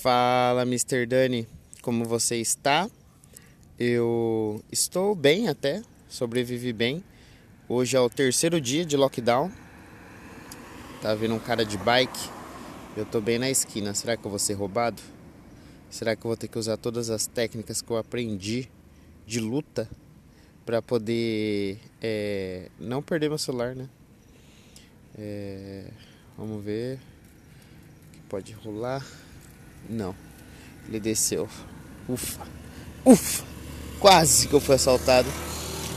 Fala, Mr. Dani, como você está? Eu estou bem até, sobrevivi bem. Hoje é o terceiro dia de lockdown. Tá vendo um cara de bike? Eu tô bem na esquina. Será que eu vou ser roubado? Será que eu vou ter que usar todas as técnicas que eu aprendi de luta para poder é, não perder meu celular, né? É, vamos ver. que pode rolar. Não. Ele desceu. Ufa. Ufa. Quase que eu fui assaltado.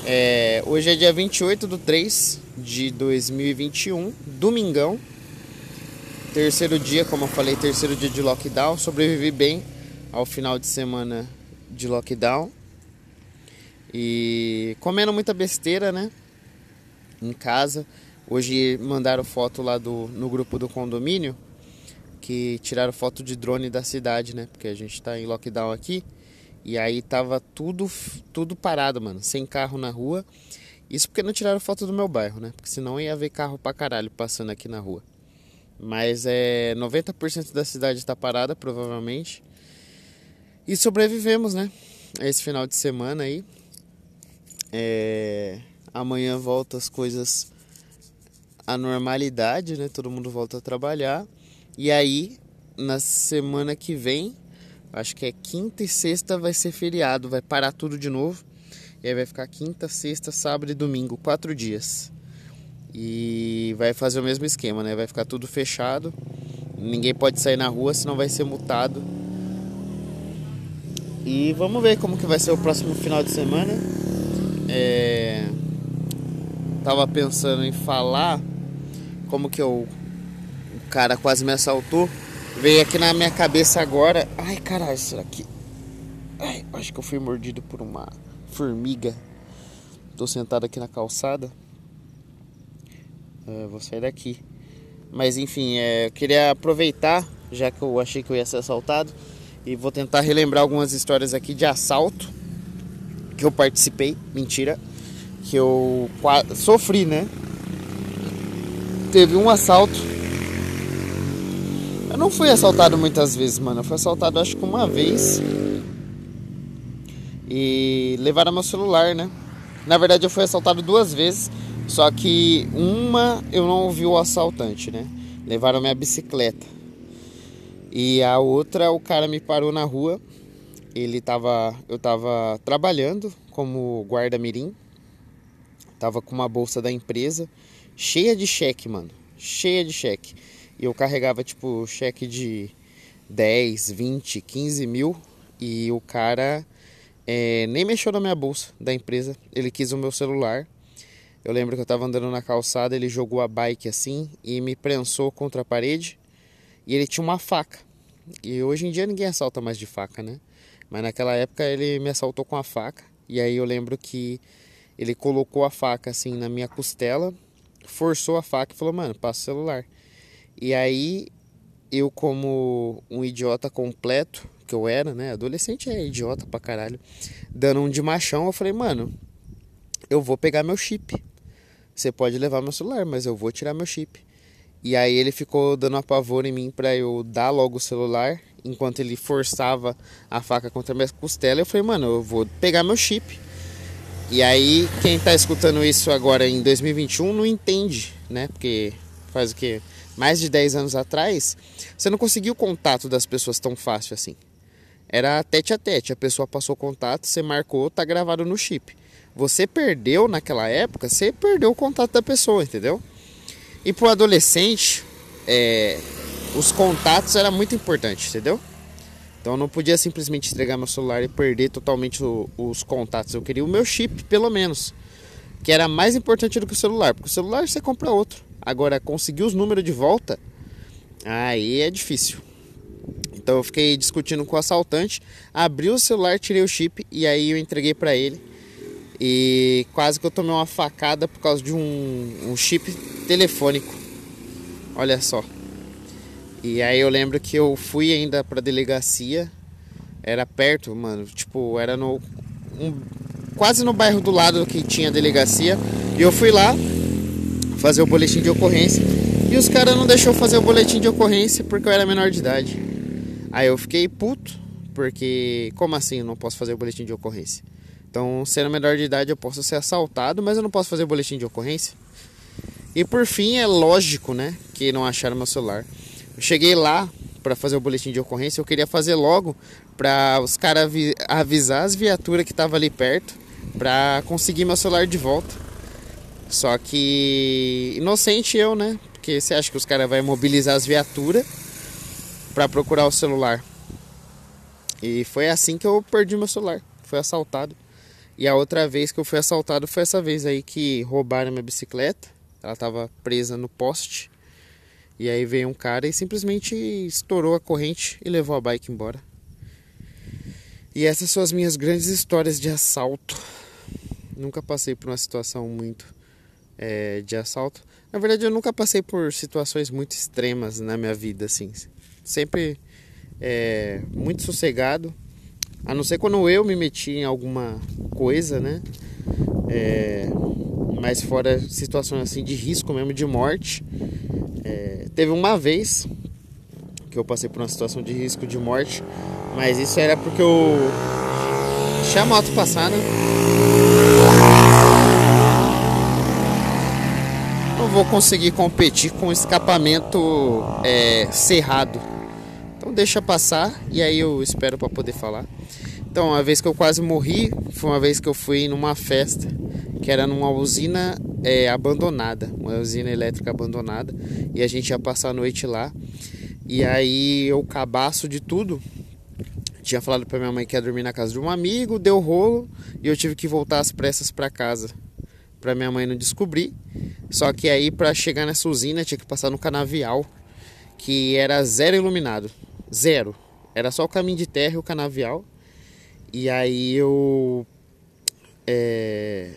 É, hoje é dia 28 do 3 de 2021, domingão. Terceiro dia, como eu falei, terceiro dia de lockdown. Sobrevivi bem ao final de semana de lockdown. E comendo muita besteira, né? Em casa. Hoje mandaram foto lá do, no grupo do condomínio que tiraram foto de drone da cidade, né? Porque a gente tá em lockdown aqui. E aí tava tudo, tudo parado, mano. Sem carro na rua. Isso porque não tiraram foto do meu bairro, né? Porque senão ia ver carro pra caralho passando aqui na rua. Mas é 90% da cidade tá parada, provavelmente. E sobrevivemos, né? Esse final de semana aí. É... Amanhã volta as coisas à normalidade, né? Todo mundo volta a trabalhar. E aí, na semana que vem, acho que é quinta e sexta vai ser feriado, vai parar tudo de novo. E aí vai ficar quinta, sexta, sábado e domingo, quatro dias. E vai fazer o mesmo esquema, né? Vai ficar tudo fechado. Ninguém pode sair na rua, senão vai ser multado. E vamos ver como que vai ser o próximo final de semana. É... Tava pensando em falar como que eu cara quase me assaltou. Veio aqui na minha cabeça agora. Ai, caralho, será que. Ai, acho que eu fui mordido por uma formiga. Tô sentado aqui na calçada. É, vou sair daqui. Mas enfim, é, eu queria aproveitar, já que eu achei que eu ia ser assaltado, e vou tentar relembrar algumas histórias aqui de assalto que eu participei. Mentira. Que eu sofri, né? Teve um assalto eu não fui assaltado muitas vezes, mano. Eu fui assaltado acho que uma vez. E levaram meu celular, né? Na verdade eu fui assaltado duas vezes. Só que uma eu não ouvi o assaltante, né? Levaram minha bicicleta. E a outra o cara me parou na rua. Ele tava. Eu tava trabalhando como guarda-mirim. Tava com uma bolsa da empresa. Cheia de cheque, mano. Cheia de cheque. E eu carregava tipo cheque de 10, 20, 15 mil e o cara é, nem mexeu na minha bolsa da empresa. Ele quis o meu celular. Eu lembro que eu estava andando na calçada, ele jogou a bike assim e me prensou contra a parede. E ele tinha uma faca. E hoje em dia ninguém assalta mais de faca, né? Mas naquela época ele me assaltou com a faca. E aí eu lembro que ele colocou a faca assim na minha costela, forçou a faca e falou: Mano, passa o celular. E aí eu como um idiota completo que eu era, né? Adolescente é idiota pra caralho. Dando um de machão, eu falei, mano, eu vou pegar meu chip. Você pode levar meu celular, mas eu vou tirar meu chip. E aí ele ficou dando apavor em mim para eu dar logo o celular, enquanto ele forçava a faca contra a minha costela. Eu falei, mano, eu vou pegar meu chip. E aí quem tá escutando isso agora em 2021 não entende, né? Porque faz o que? mais de 10 anos atrás, você não conseguia o contato das pessoas tão fácil assim. Era tete a tete, a pessoa passou contato, você marcou, tá gravado no chip. Você perdeu naquela época, você perdeu o contato da pessoa, entendeu? E pro adolescente, é, os contatos era muito importante, entendeu? Então eu não podia simplesmente entregar meu celular e perder totalmente o, os contatos. Eu queria o meu chip, pelo menos. Que era mais importante do que o celular. Porque o celular você compra outro. Agora, conseguir os números de volta, aí é difícil. Então eu fiquei discutindo com o assaltante, abri o celular, tirei o chip e aí eu entreguei para ele. E quase que eu tomei uma facada por causa de um, um chip telefônico. Olha só. E aí eu lembro que eu fui ainda pra delegacia. Era perto, mano. Tipo, era no. Um, quase no bairro do lado que tinha delegacia. E eu fui lá, fazer o boletim de ocorrência. E os caras não deixou fazer o boletim de ocorrência porque eu era menor de idade. Aí eu fiquei puto, porque como assim eu não posso fazer o boletim de ocorrência? Então, sendo menor de idade, eu posso ser assaltado, mas eu não posso fazer o boletim de ocorrência. E por fim, é lógico, né, que não acharam meu celular. Eu cheguei lá para fazer o boletim de ocorrência, eu queria fazer logo para os caras avisar as viaturas que estavam ali perto para conseguir meu celular de volta. Só que inocente eu, né? Porque você acha que os caras vão mobilizar as viaturas para procurar o celular. E foi assim que eu perdi meu celular. Foi assaltado. E a outra vez que eu fui assaltado foi essa vez aí que roubaram minha bicicleta. Ela estava presa no poste. E aí veio um cara e simplesmente estourou a corrente e levou a bike embora. E essas são as minhas grandes histórias de assalto. Nunca passei por uma situação muito é, de assalto. Na verdade, eu nunca passei por situações muito extremas na minha vida, assim. Sempre é, muito sossegado. A não ser quando eu me meti em alguma coisa, né? É, mas fora situações assim de risco mesmo, de morte. É, teve uma vez que eu passei por uma situação de risco de morte, mas isso era porque eu deixei a moto passar, Não vou conseguir competir com escapamento é, cerrado. Então deixa passar e aí eu espero para poder falar. Então, a vez que eu quase morri foi uma vez que eu fui numa festa que era numa usina é, abandonada, uma usina elétrica abandonada, e a gente ia passar a noite lá. E aí eu cabaço de tudo. Tinha falado para minha mãe que ia dormir na casa de um amigo, deu rolo e eu tive que voltar às pressas para casa para minha mãe não descobrir. Só que aí para chegar nessa usina tinha que passar no canavial, que era zero iluminado, zero. Era só o caminho de terra e o canavial. E aí eu é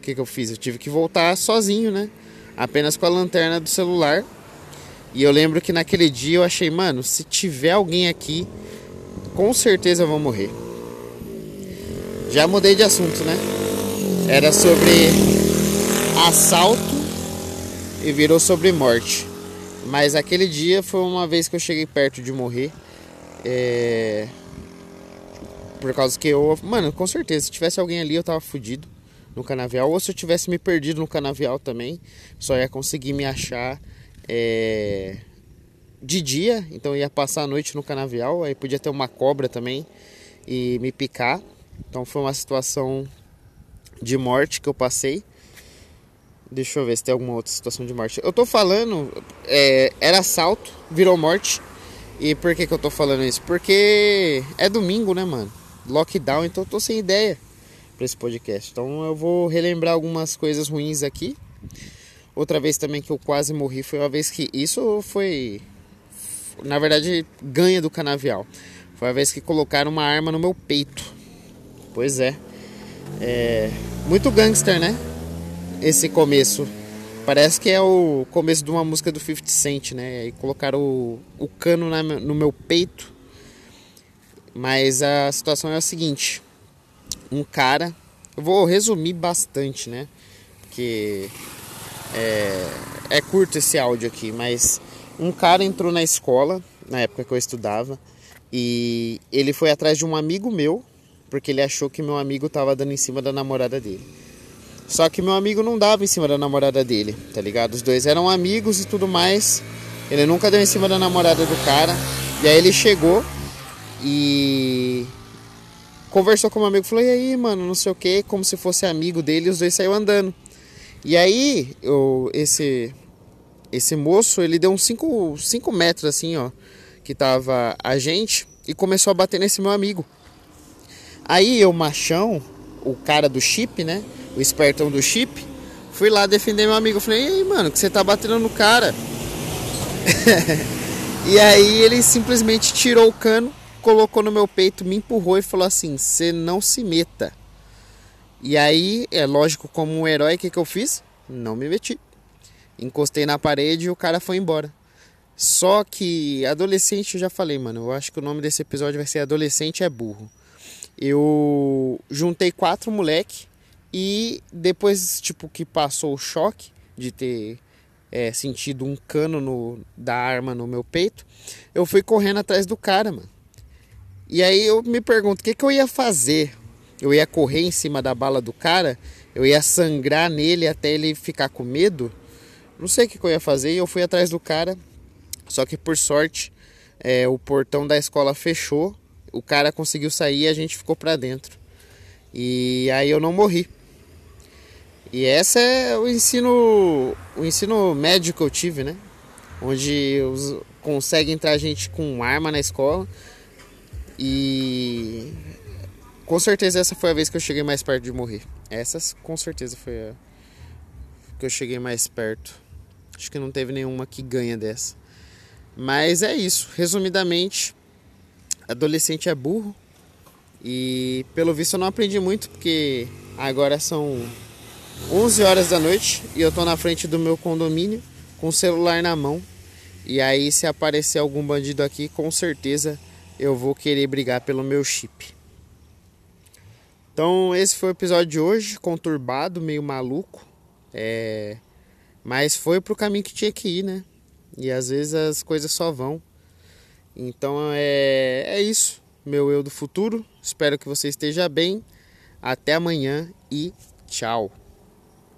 o que, que eu fiz? Eu tive que voltar sozinho, né? Apenas com a lanterna do celular. E eu lembro que naquele dia eu achei, mano, se tiver alguém aqui, com certeza eu vou morrer. Já mudei de assunto, né? Era sobre assalto e virou sobre morte. Mas aquele dia foi uma vez que eu cheguei perto de morrer. É... Por causa que eu. Mano, com certeza, se tivesse alguém ali eu tava fudido no canavial. Ou se eu tivesse me perdido no canavial também, só ia conseguir me achar é, de dia. Então ia passar a noite no canavial. Aí podia ter uma cobra também e me picar. Então foi uma situação de morte que eu passei. Deixa eu ver se tem alguma outra situação de morte. Eu tô falando, é, era assalto, virou morte. E por que, que eu tô falando isso? Porque é domingo, né, mano? Lockdown, então eu tô sem ideia para esse podcast. Então eu vou relembrar algumas coisas ruins aqui. Outra vez também que eu quase morri foi uma vez que isso foi na verdade ganha do canavial. Foi a vez que colocaram uma arma no meu peito. Pois é. É muito gangster, né? Esse começo. Parece que é o começo de uma música do 50 Cent, né? E colocaram o, o cano na, no meu peito. Mas a situação é a seguinte: um cara. Eu vou resumir bastante, né? Porque é, é curto esse áudio aqui, mas um cara entrou na escola na época que eu estudava e ele foi atrás de um amigo meu porque ele achou que meu amigo estava dando em cima da namorada dele. Só que meu amigo não dava em cima da namorada dele, tá ligado? Os dois eram amigos e tudo mais. Ele nunca deu em cima da namorada do cara. E aí ele chegou e conversou com um amigo, falou, e aí, mano, não sei o que, como se fosse amigo dele, os dois saíram andando. E aí, eu, esse esse moço, ele deu uns 5 cinco, metros assim, ó, que tava a gente, e começou a bater nesse meu amigo. Aí eu, machão, o cara do chip, né, o espertão do chip, fui lá defender meu amigo. falei, e aí, mano, que você tá batendo no cara? e aí ele simplesmente tirou o cano colocou no meu peito, me empurrou e falou assim: Você não se meta. E aí, é lógico, como um herói, o que, que eu fiz? Não me meti. Encostei na parede e o cara foi embora. Só que adolescente, eu já falei, mano. Eu acho que o nome desse episódio vai ser Adolescente é Burro. Eu juntei quatro moleque e depois, tipo, que passou o choque de ter é, sentido um cano no, da arma no meu peito, eu fui correndo atrás do cara, mano. E aí eu me pergunto, o que, que eu ia fazer? Eu ia correr em cima da bala do cara? Eu ia sangrar nele até ele ficar com medo? Não sei o que, que eu ia fazer e eu fui atrás do cara. Só que por sorte, é, o portão da escola fechou, o cara conseguiu sair e a gente ficou pra dentro. E aí eu não morri. E essa é o ensino, o ensino médio que eu tive, né? Onde os, consegue entrar gente com arma na escola. E com certeza essa foi a vez que eu cheguei mais perto de morrer. Essa com certeza foi a que eu cheguei mais perto. Acho que não teve nenhuma que ganha dessa. Mas é isso. Resumidamente, adolescente é burro. E pelo visto eu não aprendi muito porque agora são 11 horas da noite e eu tô na frente do meu condomínio com o celular na mão. E aí, se aparecer algum bandido aqui, com certeza eu vou querer brigar pelo meu chip. Então, esse foi o episódio de hoje, conturbado, meio maluco. É... Mas foi pro caminho que tinha que ir, né? E às vezes as coisas só vão. Então é, é isso, meu eu do futuro. Espero que você esteja bem. Até amanhã e tchau.